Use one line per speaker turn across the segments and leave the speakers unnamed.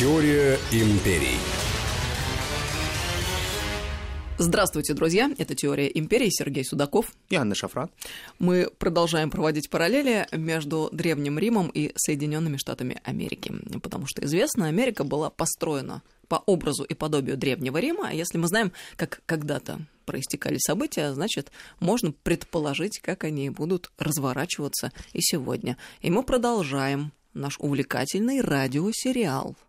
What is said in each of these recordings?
Теория империй.
Здравствуйте, друзья! Это «Теория империи», Сергей Судаков.
И Анна Шафран.
Мы продолжаем проводить параллели между Древним Римом и Соединенными Штатами Америки, потому что известно, Америка была построена по образу и подобию Древнего Рима, а если мы знаем, как когда-то проистекали события, значит, можно предположить, как они будут разворачиваться и сегодня. И мы продолжаем наш увлекательный радиосериал –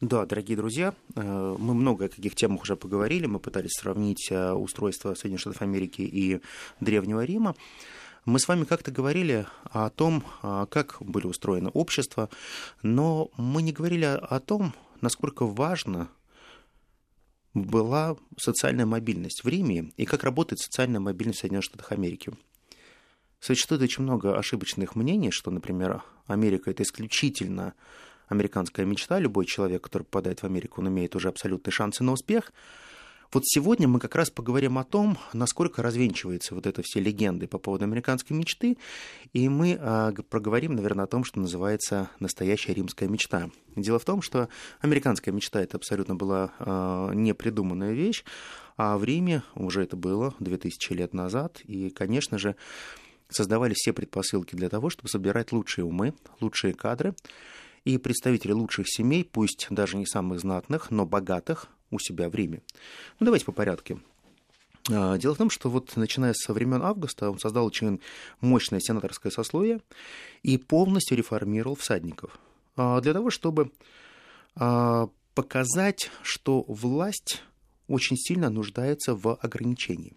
да, дорогие друзья, э, мы много о каких темах уже поговорили. Мы пытались сравнить э, устройство Соединенных Штатов Америки и Древнего Рима. Мы с вами как-то говорили о том, э, как были устроены общества, но мы не говорили о том, насколько важно была социальная мобильность в Риме и как работает социальная мобильность в Соединенных Штатах Америки. Существует очень много ошибочных мнений, что, например, Америка это исключительно американская мечта. Любой человек, который попадает в Америку, он имеет уже абсолютные шансы на успех. Вот сегодня мы как раз поговорим о том, насколько развенчиваются вот это все легенды по поводу американской мечты, и мы э, проговорим, наверное, о том, что называется настоящая римская мечта. Дело в том, что американская мечта это абсолютно была э, непридуманная вещь, а в Риме уже это было 2000 лет назад, и, конечно же, создавались все предпосылки для того, чтобы собирать лучшие умы, лучшие кадры, и представители лучших семей, пусть даже не самых знатных, но богатых, у себя в Риме. Ну, давайте по порядку. А, дело в том, что вот начиная со времен Августа он создал очень мощное сенаторское сословие и полностью реформировал всадников. А, для того, чтобы а, показать, что власть очень сильно нуждается в ограничении.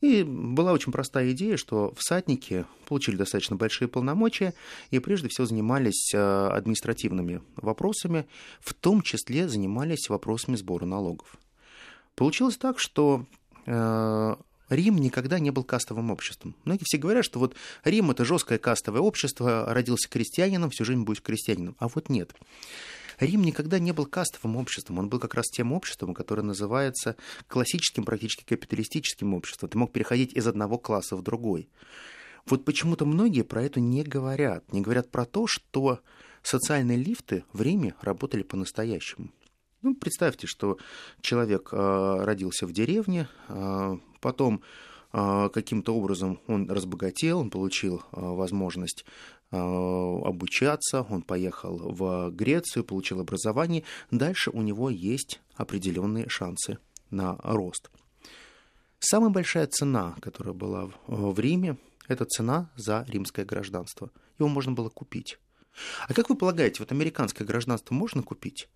И была очень простая идея, что всадники получили достаточно большие полномочия и прежде всего занимались э, административными вопросами, в том числе занимались вопросами сбора налогов. Получилось так, что э, Рим никогда не был кастовым обществом. Многие все говорят, что вот Рим это жесткое кастовое общество, родился крестьянином, всю жизнь будет крестьянином. А вот нет. Рим никогда не был кастовым обществом, он был как раз тем обществом, которое называется классическим, практически капиталистическим обществом. Ты мог переходить из одного класса в другой. Вот почему-то многие про это не говорят. Не говорят про то, что социальные лифты в Риме работали по-настоящему. Ну, представьте, что человек э, родился в деревне, э, потом э, каким-то образом он разбогател, он получил э, возможность обучаться, он поехал в Грецию, получил образование. Дальше у него есть определенные шансы на рост. Самая большая цена, которая была в Риме, это цена за римское гражданство. Его можно было купить. А как вы полагаете, вот американское гражданство можно купить?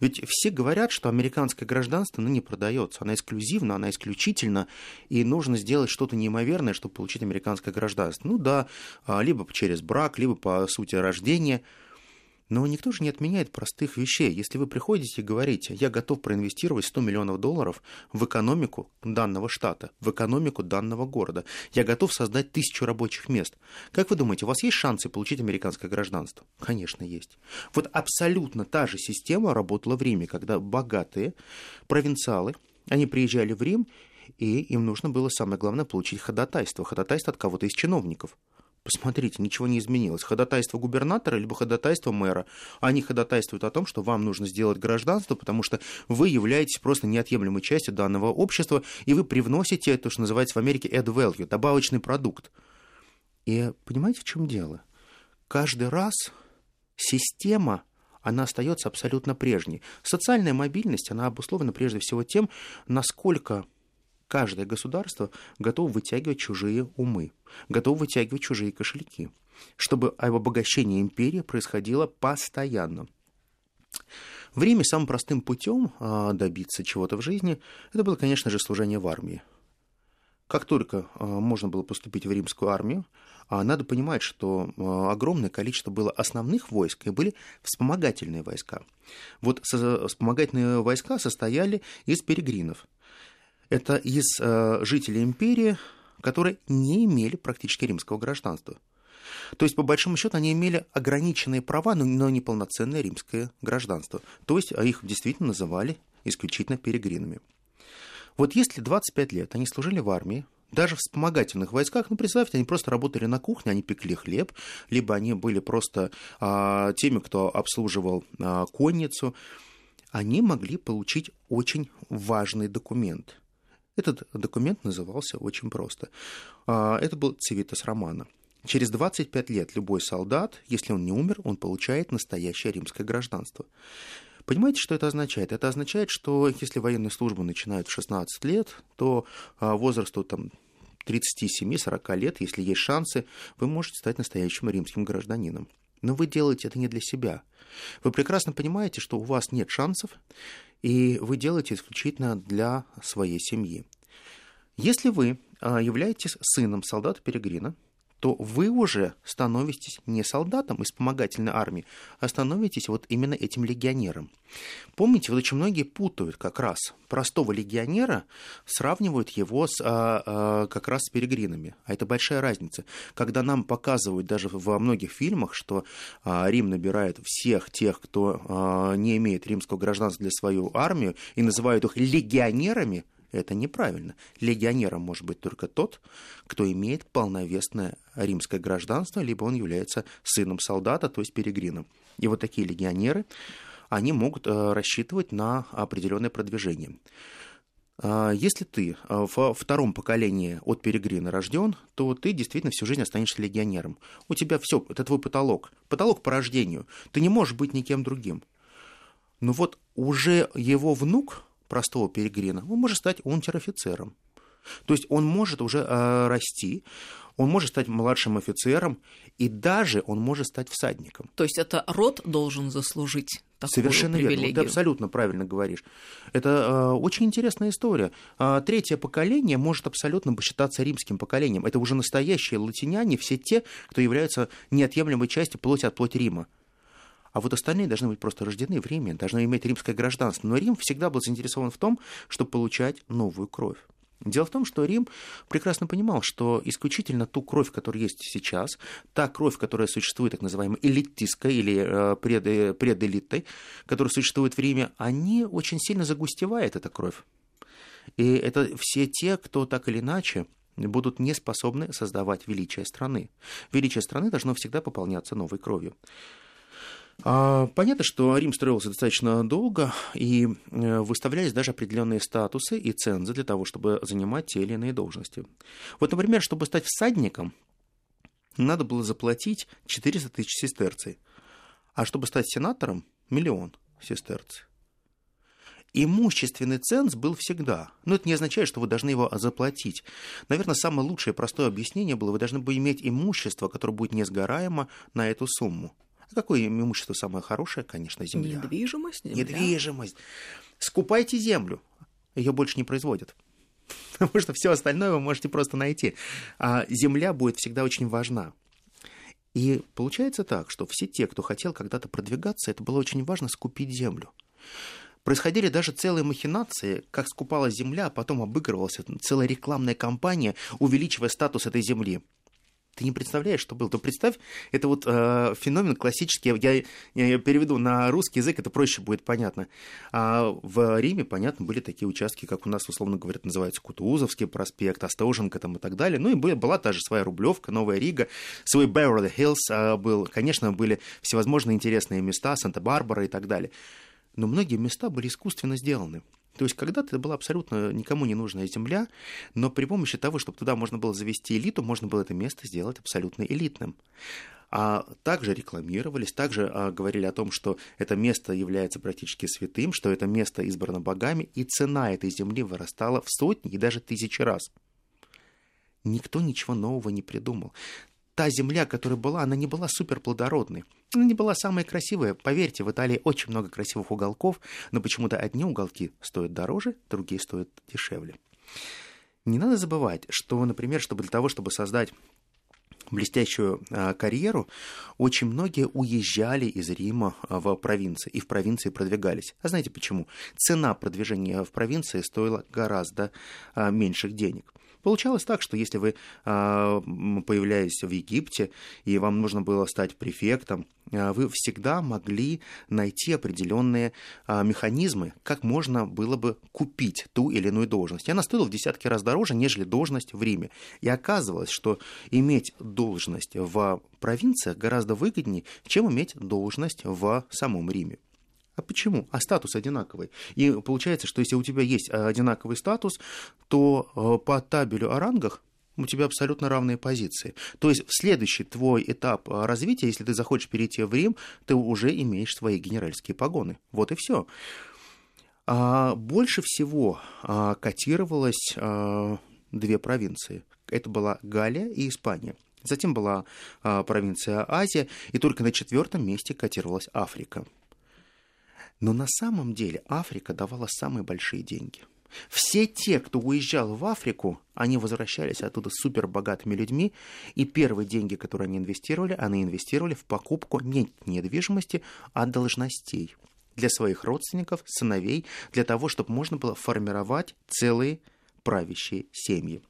Ведь все говорят, что американское гражданство ну, не продается, она эксклюзивна, она исключительно, и нужно сделать что-то неимоверное, чтобы получить американское гражданство. Ну да, а, либо через брак, либо по сути рождения – но никто же не отменяет простых вещей. Если вы приходите и говорите, я готов проинвестировать 100 миллионов долларов в экономику данного штата, в экономику данного города, я готов создать тысячу рабочих мест. Как вы думаете, у вас есть шансы получить американское гражданство? Конечно, есть. Вот абсолютно та же система работала в Риме, когда богатые провинциалы, они приезжали в Рим, и им нужно было, самое главное, получить ходатайство. Ходатайство от кого-то из чиновников. Посмотрите, ничего не изменилось. Ходатайство губернатора либо ходатайство мэра. Они ходатайствуют о том, что вам нужно сделать гражданство, потому что вы являетесь просто неотъемлемой частью данного общества, и вы привносите то, что называется в Америке add value, добавочный продукт. И понимаете, в чем дело? Каждый раз система она остается абсолютно прежней. Социальная мобильность, она обусловлена прежде всего тем, насколько каждое государство готово вытягивать чужие умы, готово вытягивать чужие кошельки, чтобы обогащение империи происходило постоянно. В Риме самым простым путем а, добиться чего-то в жизни это было, конечно же, служение в армии. Как только а, можно было поступить в римскую армию, а, надо понимать, что огромное количество было основных войск и были вспомогательные войска. Вот вспомогательные войска состояли из перегринов это из э, жителей империи, которые не имели практически римского гражданства. То есть, по большому счету, они имели ограниченные права, но, но не римское гражданство. То есть, а их действительно называли исключительно перегринами. Вот если 25 лет они служили в армии, Даже в вспомогательных войсках, ну, представьте, они просто работали на кухне, они пекли хлеб, либо они были просто а, теми, кто обслуживал а, конницу. Они могли получить очень важный документ. Этот документ назывался очень просто. А, это был Цивитас Романа. Через 25 лет любой солдат, если он не умер, он получает настоящее римское гражданство. Понимаете, что это означает? Это означает, что если военную службу начинают в 16 лет, то а, возрасту там, 37-40 лет, если есть шансы, вы можете стать настоящим римским гражданином. Но вы делаете это не для себя. Вы прекрасно понимаете, что у вас нет шансов, и вы делаете исключительно для своей семьи. Если вы а, являетесь сыном солдата Перегрина, то вы уже становитесь не солдатом из вспомогательной армии, а становитесь вот именно этим легионером. Помните, вот очень многие путают как раз простого легионера, сравнивают его с, а, а, как раз с перегринами. А это большая разница. Когда нам показывают даже во многих фильмах, что а, Рим набирает всех тех, кто а, не имеет римского гражданства для свою армию, и называют их легионерами – это неправильно. Легионером может быть только тот, кто имеет полновесное римское гражданство, либо он является сыном солдата, то есть перегрином. И вот такие легионеры, они могут э, рассчитывать на определенное продвижение. А, если ты э, во втором поколении от перегрина рожден, то ты действительно всю жизнь останешься легионером. У тебя все, это твой потолок. Потолок по рождению. Ты не можешь быть никем другим. Но вот уже его внук, простого перегрина, он может стать унтер-офицером. То есть он может уже э, расти, он может стать младшим офицером, и даже он может стать всадником.
То есть это род должен заслужить такую
Совершенно
привилегию.
верно. Ты абсолютно правильно говоришь. Это э, очень интересная история. Э, третье поколение может абсолютно считаться римским поколением. Это уже настоящие латиняне, все те, кто являются неотъемлемой частью плоти от плоти Рима а вот остальные должны быть просто рождены в Риме, должны иметь римское гражданство. Но Рим всегда был заинтересован в том, чтобы получать новую кровь. Дело в том, что Рим прекрасно понимал, что исключительно ту кровь, которая есть сейчас, та кровь, которая существует, так называемой элитистской или э, пред, пределитой, которая существует в Риме, они очень сильно загустевает, эта кровь. И это все те, кто так или иначе будут не способны создавать величие страны. Величие страны должно всегда пополняться новой кровью. А, понятно, что Рим строился достаточно долго, и э, выставлялись даже определенные статусы и цензы для того, чтобы занимать те или иные должности. Вот, например, чтобы стать всадником, надо было заплатить 400 тысяч сестерций, а чтобы стать сенатором – миллион сестерций. Имущественный ценз был всегда. Но это не означает, что вы должны его заплатить. Наверное, самое лучшее простое объяснение было, вы должны были иметь имущество, которое будет несгораемо на эту сумму. А какое имущество самое хорошее? Конечно, земля.
Недвижимость. Земля.
Недвижимость. Скупайте землю. Ее больше не производят. Потому что все остальное вы можете просто найти. А земля будет всегда очень важна. И получается так, что все те, кто хотел когда-то продвигаться, это было очень важно скупить землю. Происходили даже целые махинации, как скупала земля, а потом обыгрывалась целая рекламная кампания, увеличивая статус этой земли ты не представляешь, что было. То представь, это вот э, феномен классический, я, я переведу на русский язык, это проще будет понятно. А в Риме, понятно, были такие участки, как у нас, условно говоря, называется Кутузовский проспект, Остоженко там и так далее. Ну и была та же своя Рублевка, Новая Рига, свой Беверли-Хиллз э, был. Конечно, были всевозможные интересные места, Санта-Барбара и так далее. Но многие места были искусственно сделаны. То есть когда-то это была абсолютно никому не нужная земля, но при помощи того, чтобы туда можно было завести элиту, можно было это место сделать абсолютно элитным. А также рекламировались, также а, говорили о том, что это место является практически святым, что это место избрано богами, и цена этой земли вырастала в сотни и даже тысячи раз. Никто ничего нового не придумал та земля, которая была, она не была суперплодородной. Она не была самая красивая. Поверьте, в Италии очень много красивых уголков, но почему-то одни уголки стоят дороже, другие стоят дешевле. Не надо забывать, что, например, чтобы для того, чтобы создать блестящую а, карьеру, очень многие уезжали из Рима в провинции и в провинции продвигались. А знаете почему? Цена продвижения в провинции стоила гораздо а, меньших денег. Получалось так, что если вы а, появлялись в Египте, и вам нужно было стать префектом, а, вы всегда могли найти определенные а, механизмы, как можно было бы купить ту или иную должность. И она стоила в десятки раз дороже, нежели должность в Риме. И оказывалось, что иметь должность в провинциях гораздо выгоднее, чем иметь должность в самом Риме. А почему? А статус одинаковый. И получается, что если у тебя есть одинаковый статус, то по табелю о рангах у тебя абсолютно равные позиции. То есть в следующий твой этап а, развития, если ты захочешь перейти в Рим, ты уже имеешь свои генеральские погоны. Вот и все. А больше всего а, котировалось а, две провинции. Это была Галия и Испания. Затем была провинция Азия, и только на четвертом месте котировалась Африка. Но на самом деле Африка давала самые большие деньги – все те, кто уезжал в Африку, они возвращались оттуда супер богатыми людьми, и первые деньги, которые они инвестировали, они инвестировали в покупку не недвижимости, а должностей для своих родственников, сыновей, для того, чтобы можно было формировать целые правящие семьи.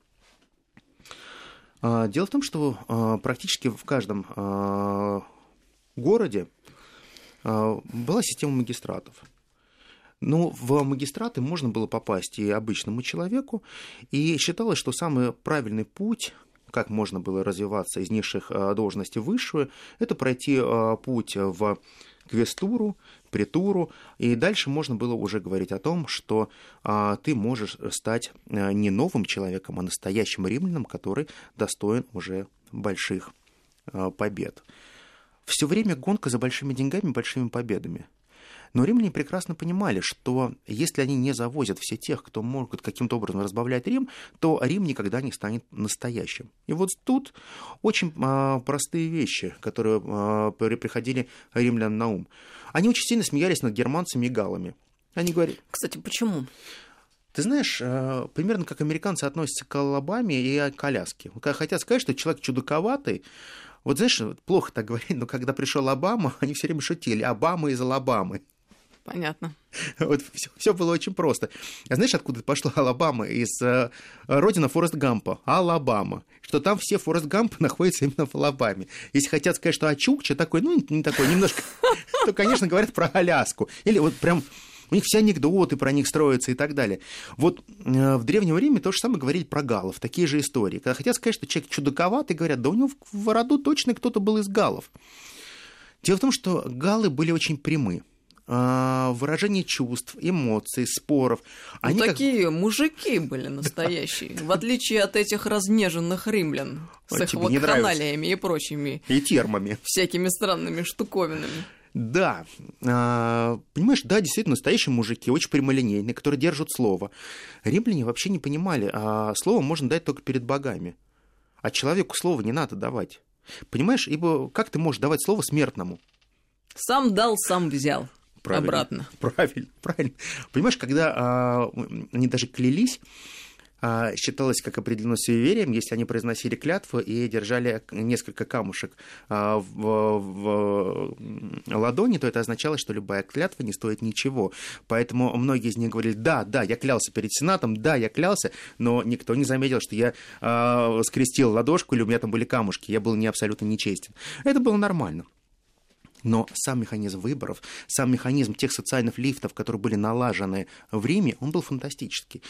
А, дело в том, что а, практически в каждом а, городе была система магистратов – но в магистраты можно было попасть и обычному человеку, и считалось, что самый правильный путь как можно было развиваться из низших а, должностей в высшую, это пройти а, путь в квестуру, притуру, и дальше можно было уже говорить о том, что а, ты можешь стать не новым человеком, а настоящим римлянином, который достоин уже больших побед. Все время гонка за большими деньгами, большими победами. Но римляне прекрасно понимали, что если они не завозят все тех, кто может каким-то образом разбавлять Рим, то Рим никогда не станет настоящим. И вот тут очень а, простые вещи, которые а, приходили римлян на ум. Они очень сильно смеялись над германцами и галами. Они говорят...
Кстати, почему?
Ты знаешь, а, примерно как американцы относятся к Алабаме и к Аляске. Хотят сказать, что человек чудаковатый, вот знаешь, плохо так говорить, но когда пришел Обама, они все время шутили. Обама из Алабамы.
Понятно.
Вот все, все было очень просто. А знаешь, откуда пошла Алабама? Из э, родина Форест Гампа, Алабама. Что там все Форест Гампы находятся именно в Алабаме. Если хотят сказать, что чукча такой, ну, не такой, немножко, то, конечно, говорят про Аляску. Или вот прям у них все анекдоты про них строятся и так далее. Вот э, в Древнем Риме то же самое говорили про галов, такие же истории. Когда хотят сказать, что человек чудаковатый, говорят, да у него в роду точно кто-то был из галов. Дело в том, что галы были очень прямы. А, выражение чувств, эмоций, споров.
Ну, Они ну, такие как... мужики были настоящие, в отличие от этих разнеженных римлян с их вакханалиями и прочими.
И термами.
Всякими странными штуковинами.
Да, а, понимаешь, да, действительно, настоящие мужики, очень прямолинейные, которые держат слово. Римляне вообще не понимали, а слово можно дать только перед богами. А человеку слово не надо давать. Понимаешь, ибо как ты можешь давать слово смертному?
Сам дал, сам взял. Правильно. Обратно.
Правильно, правильно. Понимаешь, когда а, они даже клялись, считалось как определено суеверием, если они произносили клятву и держали несколько камушек а, в, в ладони, то это означало, что любая клятва не стоит ничего. Поэтому многие из них говорили, да, да, я клялся перед Сенатом, да, я клялся, но никто не заметил, что я а, скрестил ладошку или у меня там были камушки, я был не абсолютно нечестен. Это было нормально. Но сам механизм выборов, сам механизм тех социальных лифтов, которые были налажены в Риме, он был фантастический.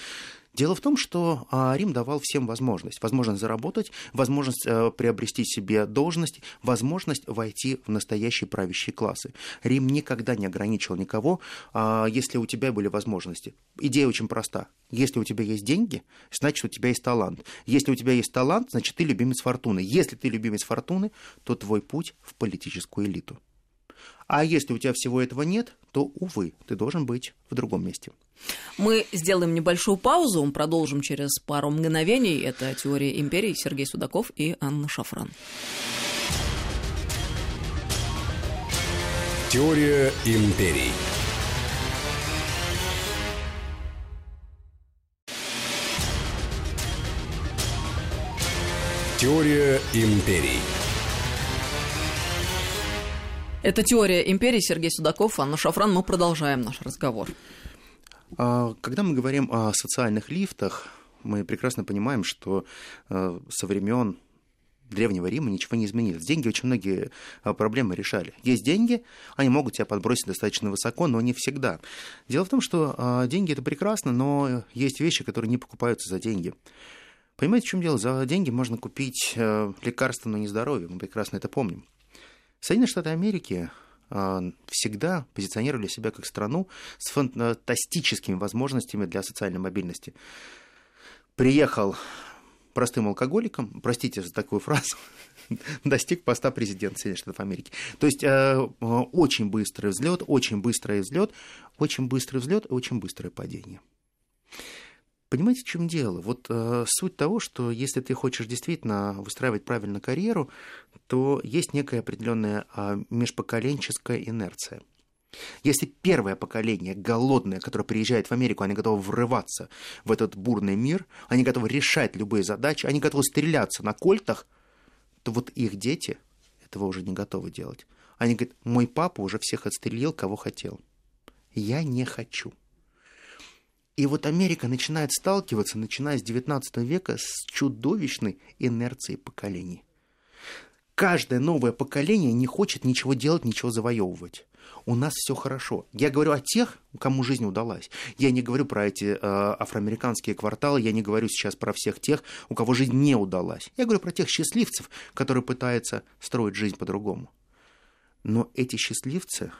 Дело в том, что а, Рим давал всем возможность. Возможность заработать, возможность э, приобрести себе должность, возможность войти в настоящие правящие классы. Рим никогда не ограничивал никого, а, если у тебя были возможности. Идея очень проста. Если у тебя есть деньги, значит, у тебя есть талант. Если у тебя есть талант, значит, ты любимец фортуны. Если ты любимец фортуны, то твой путь в политическую элиту. А если у тебя всего этого нет, то, увы, ты должен быть в другом месте.
Мы сделаем небольшую паузу, продолжим через пару мгновений. Это «Теория империи» Сергей Судаков и Анна Шафран.
Теория империй. Теория империй.
Это «Теория империи». Сергей Судаков, Анна Шафран. Мы продолжаем наш разговор.
А, когда мы говорим о социальных лифтах, мы прекрасно понимаем, что э, со времен Древнего Рима ничего не изменилось. Деньги очень многие а, проблемы решали. Есть деньги, они могут тебя подбросить достаточно высоко, но не всегда. Дело в том, что а, деньги это прекрасно, но есть вещи, которые не покупаются за деньги. Понимаете, в чем дело? За деньги можно купить э, лекарства, но не здоровье. Мы прекрасно это помним. Соединенные Штаты Америки всегда позиционировали себя как страну с фантастическими возможностями для социальной мобильности. Приехал простым алкоголиком, простите за такую фразу, достиг поста президента Соединенных Штатов Америки. То есть э, очень быстрый взлет, очень быстрый взлет, очень быстрый взлет, очень быстрое падение. Понимаете, в чем дело? Вот э, суть того, что если ты хочешь действительно выстраивать правильно карьеру, то есть некая определенная э, межпоколенческая инерция. Если первое поколение голодное, которое приезжает в Америку, они готовы врываться в этот бурный мир, они готовы решать любые задачи, они готовы стреляться на кольтах, то вот их дети этого уже не готовы делать. Они говорят, мой папа уже всех отстрелил, кого хотел. Я не хочу. И вот Америка начинает сталкиваться, начиная с XIX века, с чудовищной инерцией поколений. Каждое новое поколение не хочет ничего делать, ничего завоевывать. У нас все хорошо. Я говорю о тех, кому жизнь удалась. Я не говорю про эти э, афроамериканские кварталы, я не говорю сейчас про всех тех, у кого жизнь не удалась. Я говорю про тех счастливцев, которые пытаются строить жизнь по-другому. Но эти счастливцы,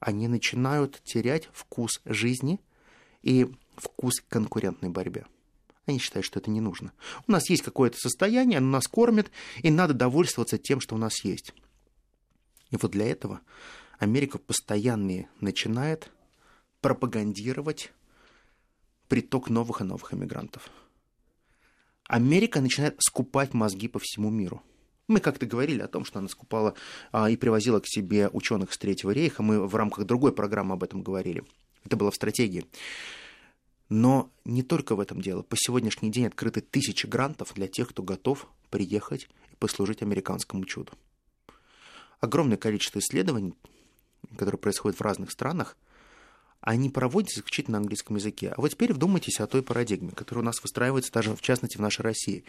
они начинают терять вкус жизни – и вкус к конкурентной борьбе. Они считают, что это не нужно. У нас есть какое-то состояние, оно нас кормит, и надо довольствоваться тем, что у нас есть. И вот для этого Америка постоянно начинает пропагандировать приток новых и новых иммигрантов. Америка начинает скупать мозги по всему миру. Мы как-то говорили о том, что она скупала а, и привозила к себе ученых с Третьего рейха. Мы в рамках другой программы об этом говорили. Это было в стратегии. Но не только в этом дело. По сегодняшний день открыты тысячи грантов для тех, кто готов приехать и послужить американскому чуду. Огромное количество исследований, которые происходят в разных странах, они проводятся исключительно на английском языке. А вот теперь вдумайтесь о той парадигме, которая у нас выстраивается даже, в частности, в нашей России.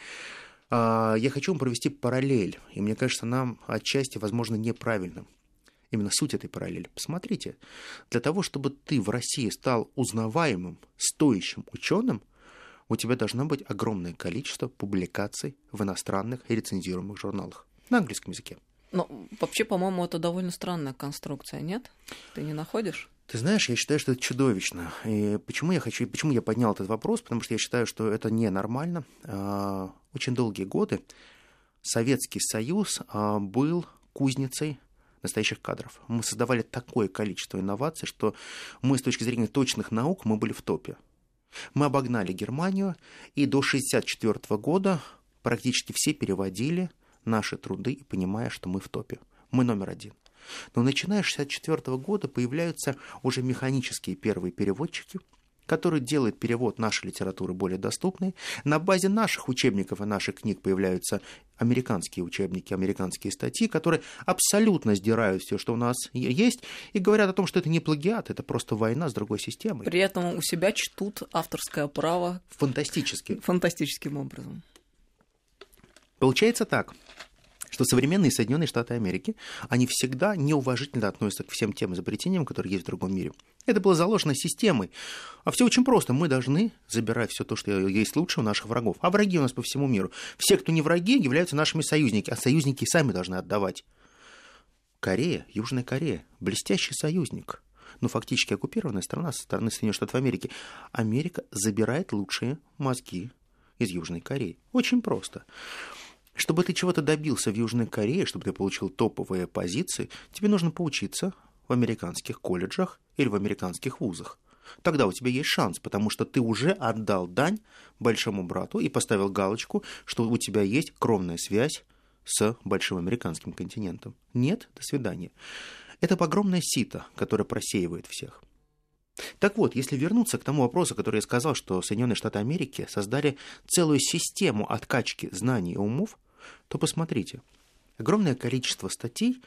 А, я хочу вам провести параллель, и мне кажется, нам отчасти, возможно, неправильным именно суть этой параллели. Посмотрите, для того, чтобы ты в России стал узнаваемым, стоящим ученым, у тебя должно быть огромное количество публикаций в иностранных и рецензируемых журналах на английском языке.
Ну, вообще, по-моему, это довольно странная конструкция, нет? Ты не находишь?
Ты знаешь, я считаю, что это чудовищно. И почему я хочу, почему я поднял этот вопрос? Потому что я считаю, что это ненормально. А, очень долгие годы Советский Союз а, был кузницей настоящих кадров. Мы создавали такое количество инноваций, что мы с точки зрения точных наук мы были в топе. Мы обогнали Германию, и до 1964 года практически все переводили наши труды, понимая, что мы в топе. Мы номер один. Но начиная с 1964 года появляются уже механические первые переводчики – который делает перевод нашей литературы более доступной. На базе наших учебников и наших книг появляются американские учебники, американские статьи, которые абсолютно сдирают все, что у нас есть, и говорят о том, что это не плагиат, это просто война с другой системой.
При этом у себя чтут авторское право.
Фантастически.
Фантастическим образом.
Получается так что современные Соединенные Штаты Америки, они всегда неуважительно относятся к всем тем изобретениям, которые есть в другом мире. Это было заложено системой. А все очень просто. Мы должны забирать все то, что есть лучше у наших врагов. А враги у нас по всему миру. Все, кто не враги, являются нашими союзниками, а союзники сами должны отдавать. Корея, Южная Корея, блестящий союзник. Ну, фактически оккупированная страна со стороны Соединенных Штатов Америки. Америка забирает лучшие мозги из Южной Кореи. Очень просто. Чтобы ты чего-то добился в Южной Корее, чтобы ты получил топовые позиции, тебе нужно поучиться в американских колледжах или в американских вузах. Тогда у тебя есть шанс, потому что ты уже отдал дань большому брату и поставил галочку, что у тебя есть кровная связь с большим американским континентом. Нет, до свидания. Это огромное сито, которое просеивает всех. Так вот, если вернуться к тому вопросу, который я сказал, что Соединенные Штаты Америки создали целую систему откачки знаний и умов, то посмотрите, огромное количество статей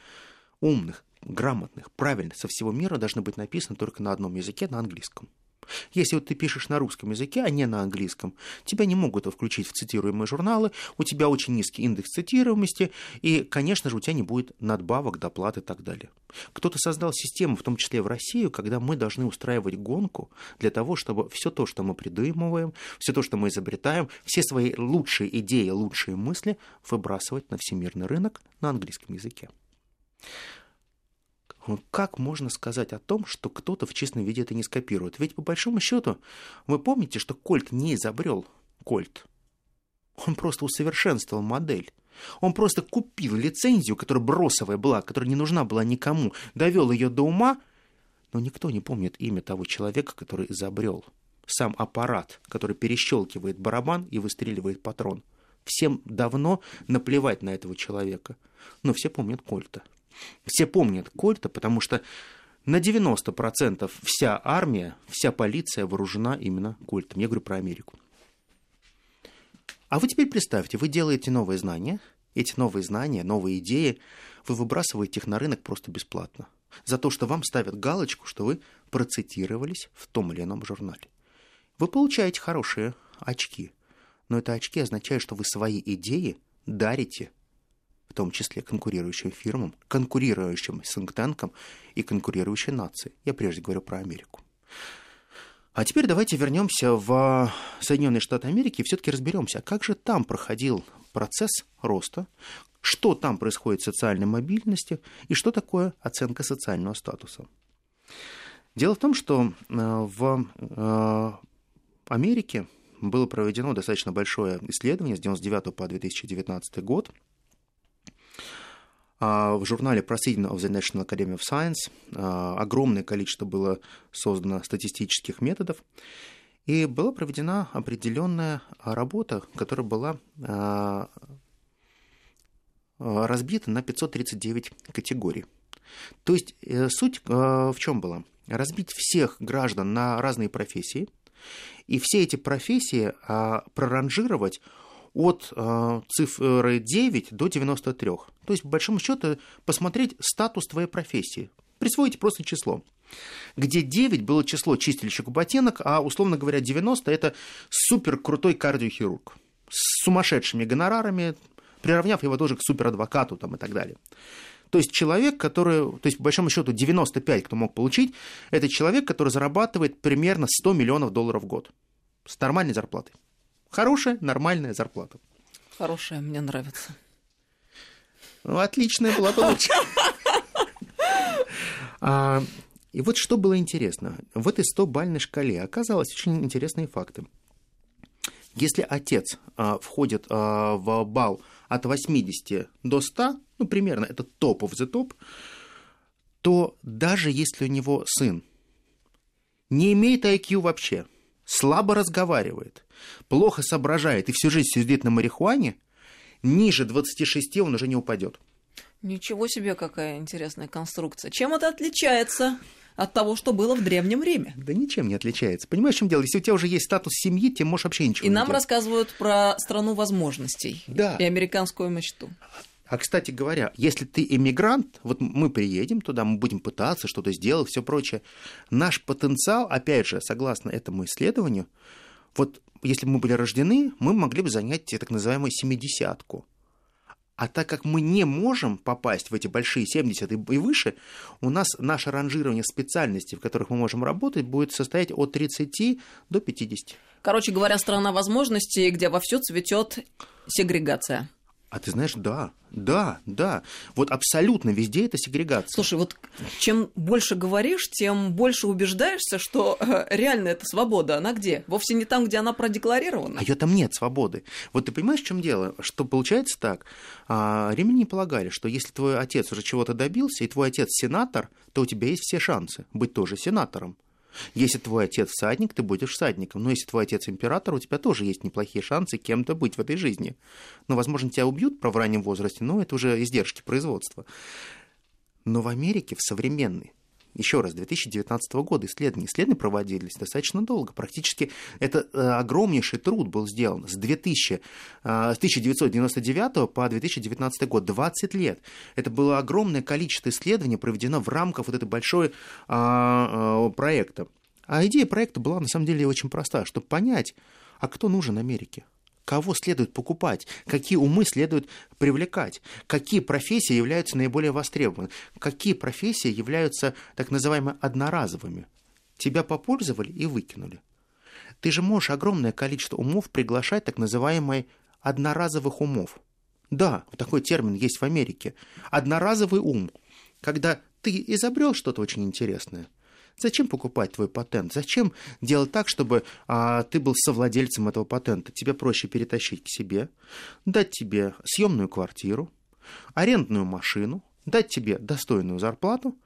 умных, грамотных, правильных со всего мира должны быть написаны только на одном языке, на английском. Если вот ты пишешь на русском языке, а не на английском, тебя не могут включить в цитируемые журналы, у тебя очень низкий индекс цитируемости, и, конечно же, у тебя не будет надбавок, доплат и так далее. Кто-то создал систему, в том числе в Россию, когда мы должны устраивать гонку для того, чтобы все то, что мы придумываем, все то, что мы изобретаем, все свои лучшие идеи, лучшие мысли выбрасывать на всемирный рынок на английском языке. Как можно сказать о том, что кто-то в чистом виде это не скопирует? Ведь по большому счету, вы помните, что Кольт не изобрел Кольт. Он просто усовершенствовал модель. Он просто купил лицензию, которая бросовая была, которая не нужна была никому, довел ее до ума, но никто не помнит имя того человека, который изобрел сам аппарат, который перещелкивает барабан и выстреливает патрон. Всем давно наплевать на этого человека, но все помнят Кольта. Все помнят Кольта, потому что на 90% вся армия, вся полиция вооружена именно Кольтом. Я говорю про Америку. А вы теперь представьте, вы делаете новые знания, эти новые знания, новые идеи, вы выбрасываете их на рынок просто бесплатно. За то, что вам ставят галочку, что вы процитировались в том или ином журнале. Вы получаете хорошие очки, но это очки означают, что вы свои идеи дарите в том числе конкурирующим фирмам, конкурирующим сингтанкам и конкурирующей нации. Я прежде говорю про Америку. А теперь давайте вернемся в Соединенные Штаты Америки и все-таки разберемся, а как же там проходил процесс роста, что там происходит в социальной мобильности и что такое оценка социального статуса. Дело в том, что э, в Америке было проведено достаточно большое исследование с 1999 по 2019 год – а, в журнале Proceeding of the National Academy of Science а, огромное количество было создано статистических методов, и была проведена определенная работа, которая была а, разбита на 539 категорий. То есть э, суть в чем была? Разбить всех граждан на разные профессии, и все эти профессии проранжировать от цифры 9 до 93. То есть, по большому счету, посмотреть статус твоей профессии. Присвоите просто число. Где 9 было число чистильщика ботинок, а, условно говоря, 90 – это супер крутой кардиохирург с сумасшедшими гонорарами, приравняв его тоже к суперадвокату там, и так далее. То есть человек, который, то есть по большому счету 95, кто мог получить, это человек, который зарабатывает примерно 100 миллионов долларов в год с нормальной зарплатой. Хорошая, нормальная зарплата.
Хорошая, мне нравится.
Ну, отличная лучше. А, и вот что было интересно. В этой 100-бальной шкале оказалось очень интересные факты. Если отец а, входит а, в балл от 80 до 100, ну, примерно, это топ of the top, то даже если у него сын не имеет IQ вообще – слабо разговаривает, плохо соображает и всю жизнь сидит на марихуане, ниже 26 он уже не упадет.
Ничего себе, какая интересная конструкция. Чем это отличается от того, что было в Древнем Риме?
Да ничем не отличается. Понимаешь, в чем дело? Если у тебя уже есть статус семьи, ты можешь вообще ничего
и
не
нам
делать.
рассказывают про страну возможностей
да.
и американскую мечту.
А, кстати говоря, если ты иммигрант, вот мы приедем туда, мы будем пытаться что-то сделать, все прочее. Наш потенциал, опять же, согласно этому исследованию, вот если бы мы были рождены, мы могли бы занять так называемую семидесятку. А так как мы не можем попасть в эти большие 70 и выше, у нас наше ранжирование специальностей, в которых мы можем работать, будет состоять от 30 до 50.
Короче говоря, страна возможностей, где вовсю цветет сегрегация.
А ты знаешь, да, да, да. Вот абсолютно везде это сегрегация.
Слушай, вот чем больше говоришь, тем больше убеждаешься, что э, реально эта свобода, она где? Вовсе не там, где она продекларирована.
А ее там нет свободы. Вот ты понимаешь, в чем дело? Что получается так? А, римляне полагали, что если твой отец уже чего-то добился, и твой отец сенатор, то у тебя есть все шансы быть тоже сенатором. Если твой отец всадник, ты будешь всадником. Но если твой отец император, у тебя тоже есть неплохие шансы кем-то быть в этой жизни. Но, возможно, тебя убьют про в раннем возрасте, но это уже издержки производства. Но в Америке, в современной, еще раз, 2019 года исследования. Исследования проводились достаточно долго. Практически это э, огромнейший труд был сделан с, 2000, э, с 1999 по 2019 год. 20 лет. Это было огромное количество исследований проведено в рамках вот этого большого э, проекта. А идея проекта была на самом деле очень проста, чтобы понять, а кто нужен Америке, кого следует покупать, какие умы следует привлекать, какие профессии являются наиболее востребованными, какие профессии являются так называемыми одноразовыми. Тебя попользовали и выкинули. Ты же можешь огромное количество умов приглашать так называемой одноразовых умов. Да, такой термин есть в Америке. Одноразовый ум. Когда ты изобрел что-то очень интересное, Зачем покупать твой патент? Зачем делать так, чтобы а, ты был совладельцем этого патента? Тебе проще перетащить к себе, дать тебе съемную квартиру, арендную машину, дать тебе достойную зарплату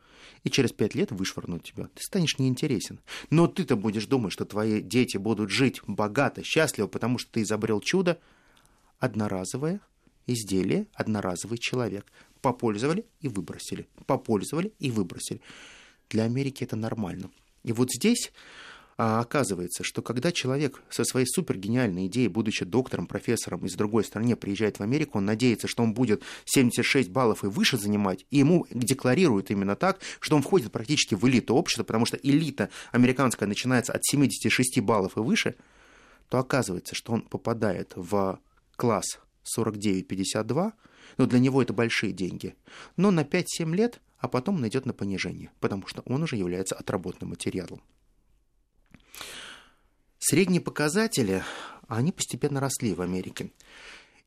и через пять лет вышвырнуть тебя. Ты станешь неинтересен. Но ты-то будешь думать, что твои дети будут жить богато, счастливо, потому что ты изобрел чудо. Одноразовое изделие, одноразовый человек. Попользовали и выбросили. Попользовали и выбросили. Для Америки это нормально. И вот здесь а, оказывается, что когда человек со своей супергениальной идеей, будучи доктором, профессором из другой страны, приезжает в Америку, он надеется, что он будет 76 баллов и выше занимать, и ему декларируют именно так, что он входит практически в элиту общества, потому что элита американская начинается от 76 баллов и выше, то оказывается, что он попадает в класс 49-52, но для него это большие деньги. Но на 5-7 лет а потом он идет на понижение, потому что он уже является отработанным материалом. Средние показатели, они постепенно росли в Америке.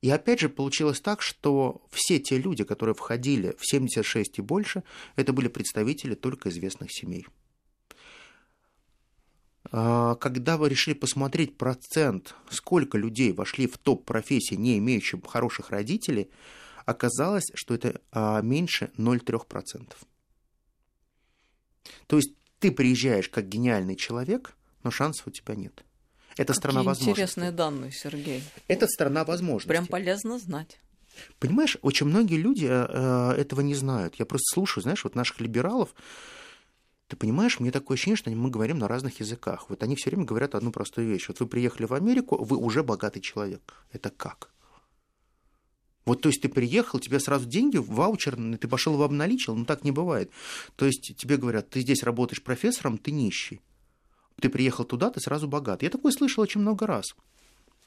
И опять же получилось так, что все те люди, которые входили в 76 и больше, это были представители только известных семей. А, когда вы решили посмотреть процент, сколько людей вошли в топ профессий, не имеющих хороших родителей, Оказалось, что это а, меньше 0,3%. То есть ты приезжаешь как гениальный человек, но шансов у тебя нет. Это Какие страна возможностей.
интересные данные, Сергей.
Это страна возможностей.
Прям полезно знать.
Понимаешь, очень многие люди э, этого не знают. Я просто слушаю, знаешь, вот наших либералов, ты понимаешь, мне такое ощущение, что мы говорим на разных языках. Вот они все время говорят одну простую вещь. Вот вы приехали в Америку, вы уже богатый человек. Это как? Вот, то есть ты приехал, тебе сразу деньги, ваучер, ты пошел его обналичил, но так не бывает. То есть тебе говорят, ты здесь работаешь профессором, ты нищий. Ты приехал туда, ты сразу богат. Я такое слышал очень много раз.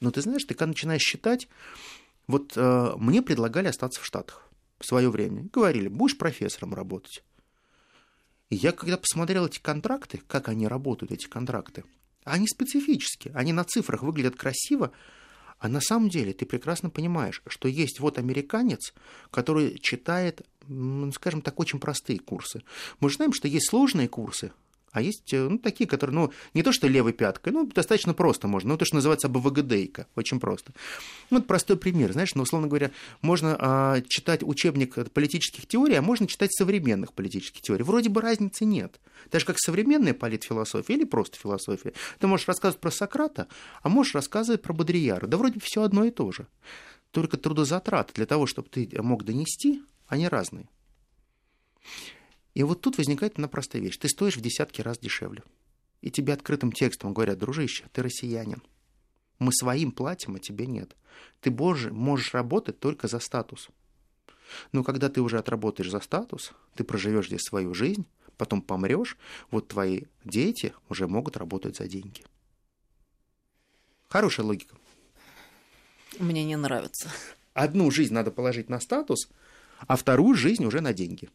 Но ты знаешь, ты когда начинаешь считать, вот э, мне предлагали остаться в Штатах в свое время. Говорили, будешь профессором работать. И я когда посмотрел эти контракты, как они работают, эти контракты, они специфические, они на цифрах выглядят красиво, а на самом деле ты прекрасно понимаешь, что есть вот американец, который читает, скажем так, очень простые курсы. Мы же знаем, что есть сложные курсы, а есть э, ну, такие, которые, ну, не то что левой пяткой, ну, достаточно просто можно. Ну, то, что называется АБВГДейка, очень просто. Ну, вот простой пример, знаешь, ну, условно говоря, можно а, читать учебник политических теорий, а можно читать современных политических теорий. Вроде бы разницы нет. Так же, как современная политфилософия или просто философия. Ты можешь рассказывать про Сократа, а можешь рассказывать про Бодрияра. Да вроде бы все одно и то же. Только трудозатраты для того, чтобы ты мог донести, они разные. И вот тут возникает одна простая вещь. Ты стоишь в десятки раз дешевле. И тебе открытым текстом говорят, дружище, ты россиянин. Мы своим платим, а тебе нет. Ты боже, можешь работать только за статус. Но когда ты уже отработаешь за статус, ты проживешь здесь свою жизнь, потом помрешь, вот твои дети уже могут работать за деньги. Хорошая логика.
Мне не нравится.
Одну жизнь надо положить на статус, а вторую жизнь уже на деньги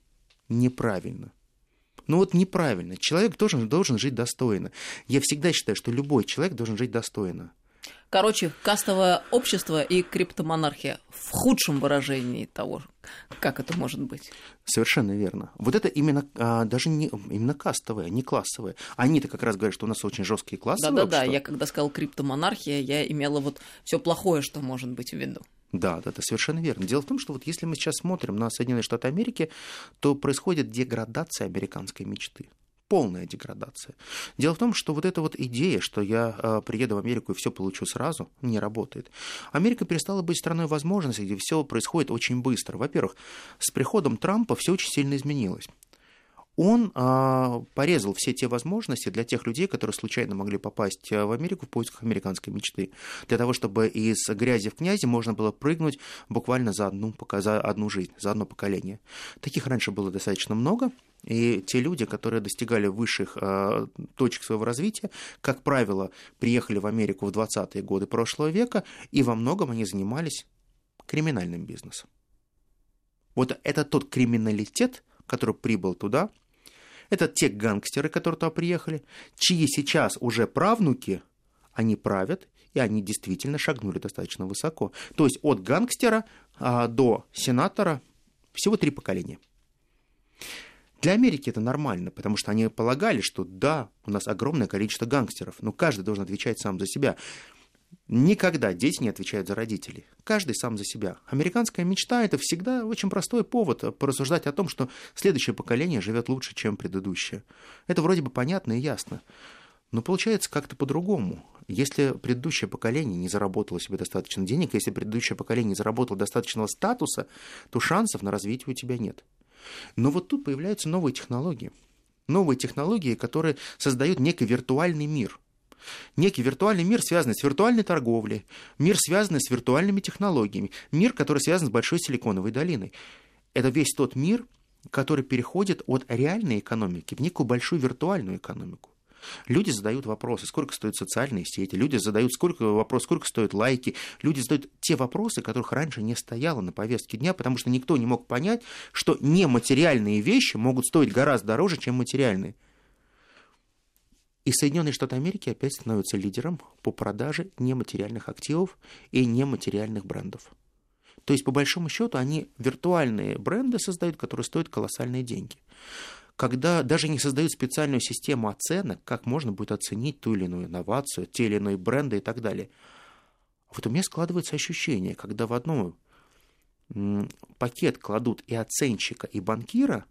неправильно. Ну вот неправильно. Человек должен, должен жить достойно. Я всегда считаю, что любой человек должен жить достойно.
Короче, кастовое общество и криптомонархия в худшем выражении того, как это может быть.
Совершенно верно. Вот это именно а, даже не именно кастовое, не классовое. Они-то как раз говорят, что у нас очень жесткие классовые.
Да-да-да, я когда сказал криптомонархия, я имела вот все плохое, что может быть в виду.
Да, да, это совершенно верно. Дело в том, что вот если мы сейчас смотрим на Соединенные Штаты Америки, то происходит деградация американской мечты полная деградация. Дело в том, что вот эта вот идея, что я э, приеду в Америку и все получу сразу, не работает. Америка перестала быть страной возможностей, где все происходит очень быстро. Во-первых, с приходом Трампа все очень сильно изменилось он а, порезал все те возможности для тех людей, которые случайно могли попасть а, в Америку в поисках американской мечты. Для того, чтобы из грязи в князи можно было прыгнуть буквально за одну, за одну жизнь, за одно поколение. Таких раньше было достаточно много. И те люди, которые достигали высших э, точек своего развития, как правило, приехали в Америку в 20-е годы прошлого века, и во многом они занимались криминальным бизнесом. Вот это тот криминалитет, который прибыл туда, это те гангстеры, которые туда приехали, чьи сейчас уже правнуки, они правят, и они действительно шагнули достаточно высоко. То есть от гангстера а, до сенатора всего три поколения. Для Америки это нормально, потому что они полагали, что да, у нас огромное количество гангстеров, но каждый должен отвечать сам за себя. Никогда дети не отвечают за родителей. Каждый сам за себя. Американская мечта – это всегда очень простой повод порассуждать о том, что следующее поколение живет лучше, чем предыдущее. Это вроде бы понятно и ясно. Но получается как-то по-другому. Если предыдущее поколение не заработало себе достаточно денег, если предыдущее поколение не заработало достаточного статуса, то шансов на развитие у тебя нет. Но вот тут появляются новые технологии. Новые технологии, которые создают некий виртуальный мир. Некий виртуальный мир, связанный с виртуальной торговлей, мир, связанный с виртуальными технологиями, мир, который связан с Большой Силиконовой долиной. Это весь тот мир, который переходит от реальной экономики в некую большую виртуальную экономику. Люди задают вопросы, сколько стоят социальные сети, люди задают сколько, вопрос, сколько стоят лайки, люди задают те вопросы, которых раньше не стояло на повестке дня, потому что никто не мог понять, что нематериальные вещи могут стоить гораздо дороже, чем материальные. И Соединенные Штаты Америки опять становятся лидером по продаже нематериальных активов и нематериальных брендов. То есть, по большому счету, они виртуальные бренды создают, которые стоят колоссальные деньги когда даже не создают специальную систему оценок, как можно будет оценить ту или иную инновацию, те или иные бренды и так далее. Вот у меня складывается ощущение, когда в одну пакет кладут и оценщика, и банкира,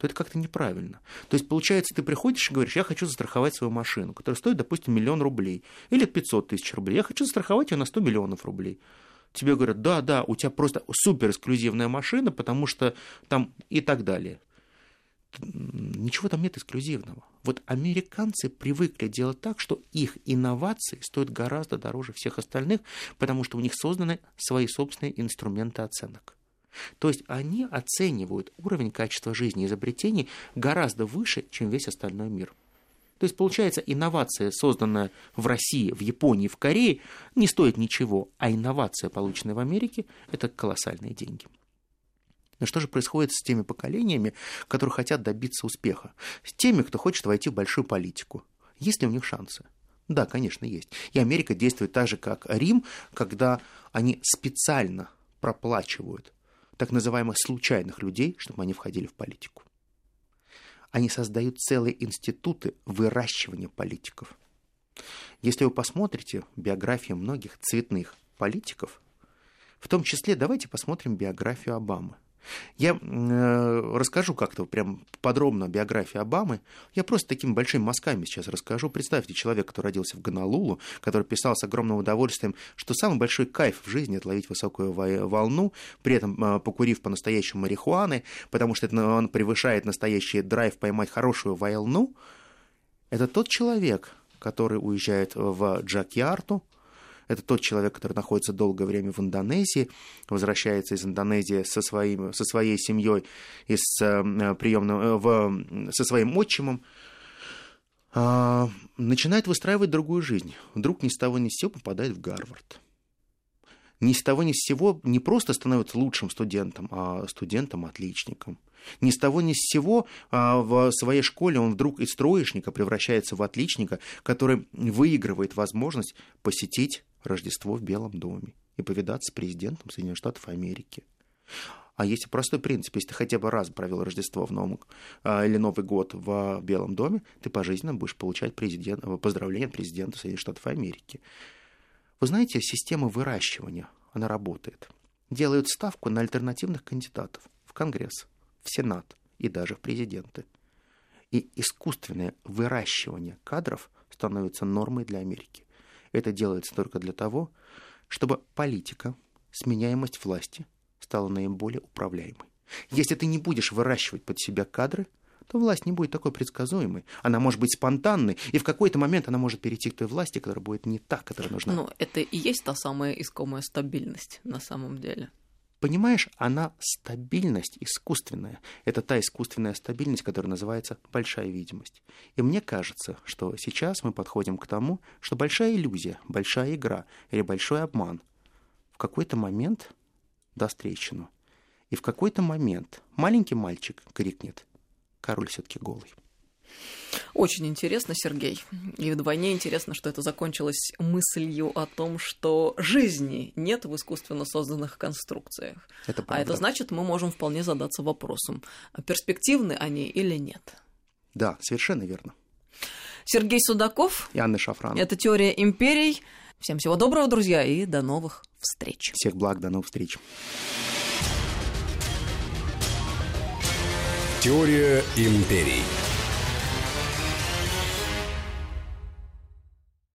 то это как-то неправильно. То есть, получается, ты приходишь и говоришь, я хочу застраховать свою машину, которая стоит, допустим, миллион рублей, или 500 тысяч рублей. Я хочу застраховать ее на 100 миллионов рублей. Тебе говорят, да, да, у тебя просто супер эксклюзивная машина, потому что там и так далее ничего там нет эксклюзивного. Вот американцы привыкли делать так, что их инновации стоят гораздо дороже всех остальных, потому что у них созданы свои собственные инструменты оценок. То есть они оценивают уровень качества жизни изобретений гораздо выше, чем весь остальной мир. То есть, получается, инновация, созданная в России, в Японии, в Корее, не стоит ничего, а инновация, полученная в Америке, это колоссальные деньги. Но что же происходит с теми поколениями, которые хотят добиться успеха? С теми, кто хочет войти в большую политику? Есть ли у них шансы? Да, конечно, есть. И Америка действует так же, как Рим, когда они специально проплачивают так называемых случайных людей, чтобы они входили в политику. Они создают целые институты выращивания политиков. Если вы посмотрите биографии многих цветных политиков, в том числе давайте посмотрим биографию Обамы – я э, расскажу как-то прям подробно биографию Обамы. Я просто такими большими мазками сейчас расскажу. Представьте человека, который родился в Гонолулу, который писал с огромным удовольствием, что самый большой кайф в жизни – это ловить высокую волну, при этом э, покурив по-настоящему марихуаны, потому что это, он превышает настоящий драйв поймать хорошую волну. Это тот человек, который уезжает в Джакьярту, это тот человек, который находится долгое время в Индонезии, возвращается из Индонезии со, своим, со своей семьей и с, э, приемным, э, в, со своим отчимом, а, начинает выстраивать другую жизнь. Вдруг ни с того ни с сего попадает в Гарвард. Ни с того ни с сего не просто становится лучшим студентом, а студентом-отличником. Ни с того ни с сего а в своей школе он вдруг из троечника превращается в отличника, который выигрывает возможность посетить Рождество в Белом доме и повидаться с президентом Соединенных Штатов Америки. А есть и простой принцип. Если ты хотя бы раз провел Рождество в Новом, а, или Новый год в Белом доме, ты пожизненно будешь получать президент, поздравления от президента Соединенных Штатов Америки. Вы знаете, система выращивания, она работает. Делают ставку на альтернативных кандидатов в Конгресс, в Сенат и даже в президенты. И искусственное выращивание кадров становится нормой для Америки. Это делается только для того, чтобы политика, сменяемость власти стала наиболее управляемой. Если ты не будешь выращивать под себя кадры, то власть не будет такой предсказуемой. Она может быть спонтанной, и в какой-то момент она может перейти к той власти, которая будет не та, которая нужна.
Ну, это и есть та самая искомая стабильность на самом деле.
Понимаешь, она стабильность искусственная. Это та искусственная стабильность, которая называется большая видимость. И мне кажется, что сейчас мы подходим к тому, что большая иллюзия, большая игра или большой обман в какой-то момент даст трещину. И в какой-то момент маленький мальчик крикнет «Король все-таки голый».
Очень интересно, Сергей. И вдвойне интересно, что это закончилось мыслью о том, что жизни нет в искусственно созданных конструкциях.
Это
а это значит, мы можем вполне задаться вопросом, перспективны они или нет.
Да, совершенно верно.
Сергей Судаков.
И Анна Шафран.
Это «Теория империй». Всем всего доброго, друзья, и до новых встреч.
Всех благ, до новых встреч.
Теория империй.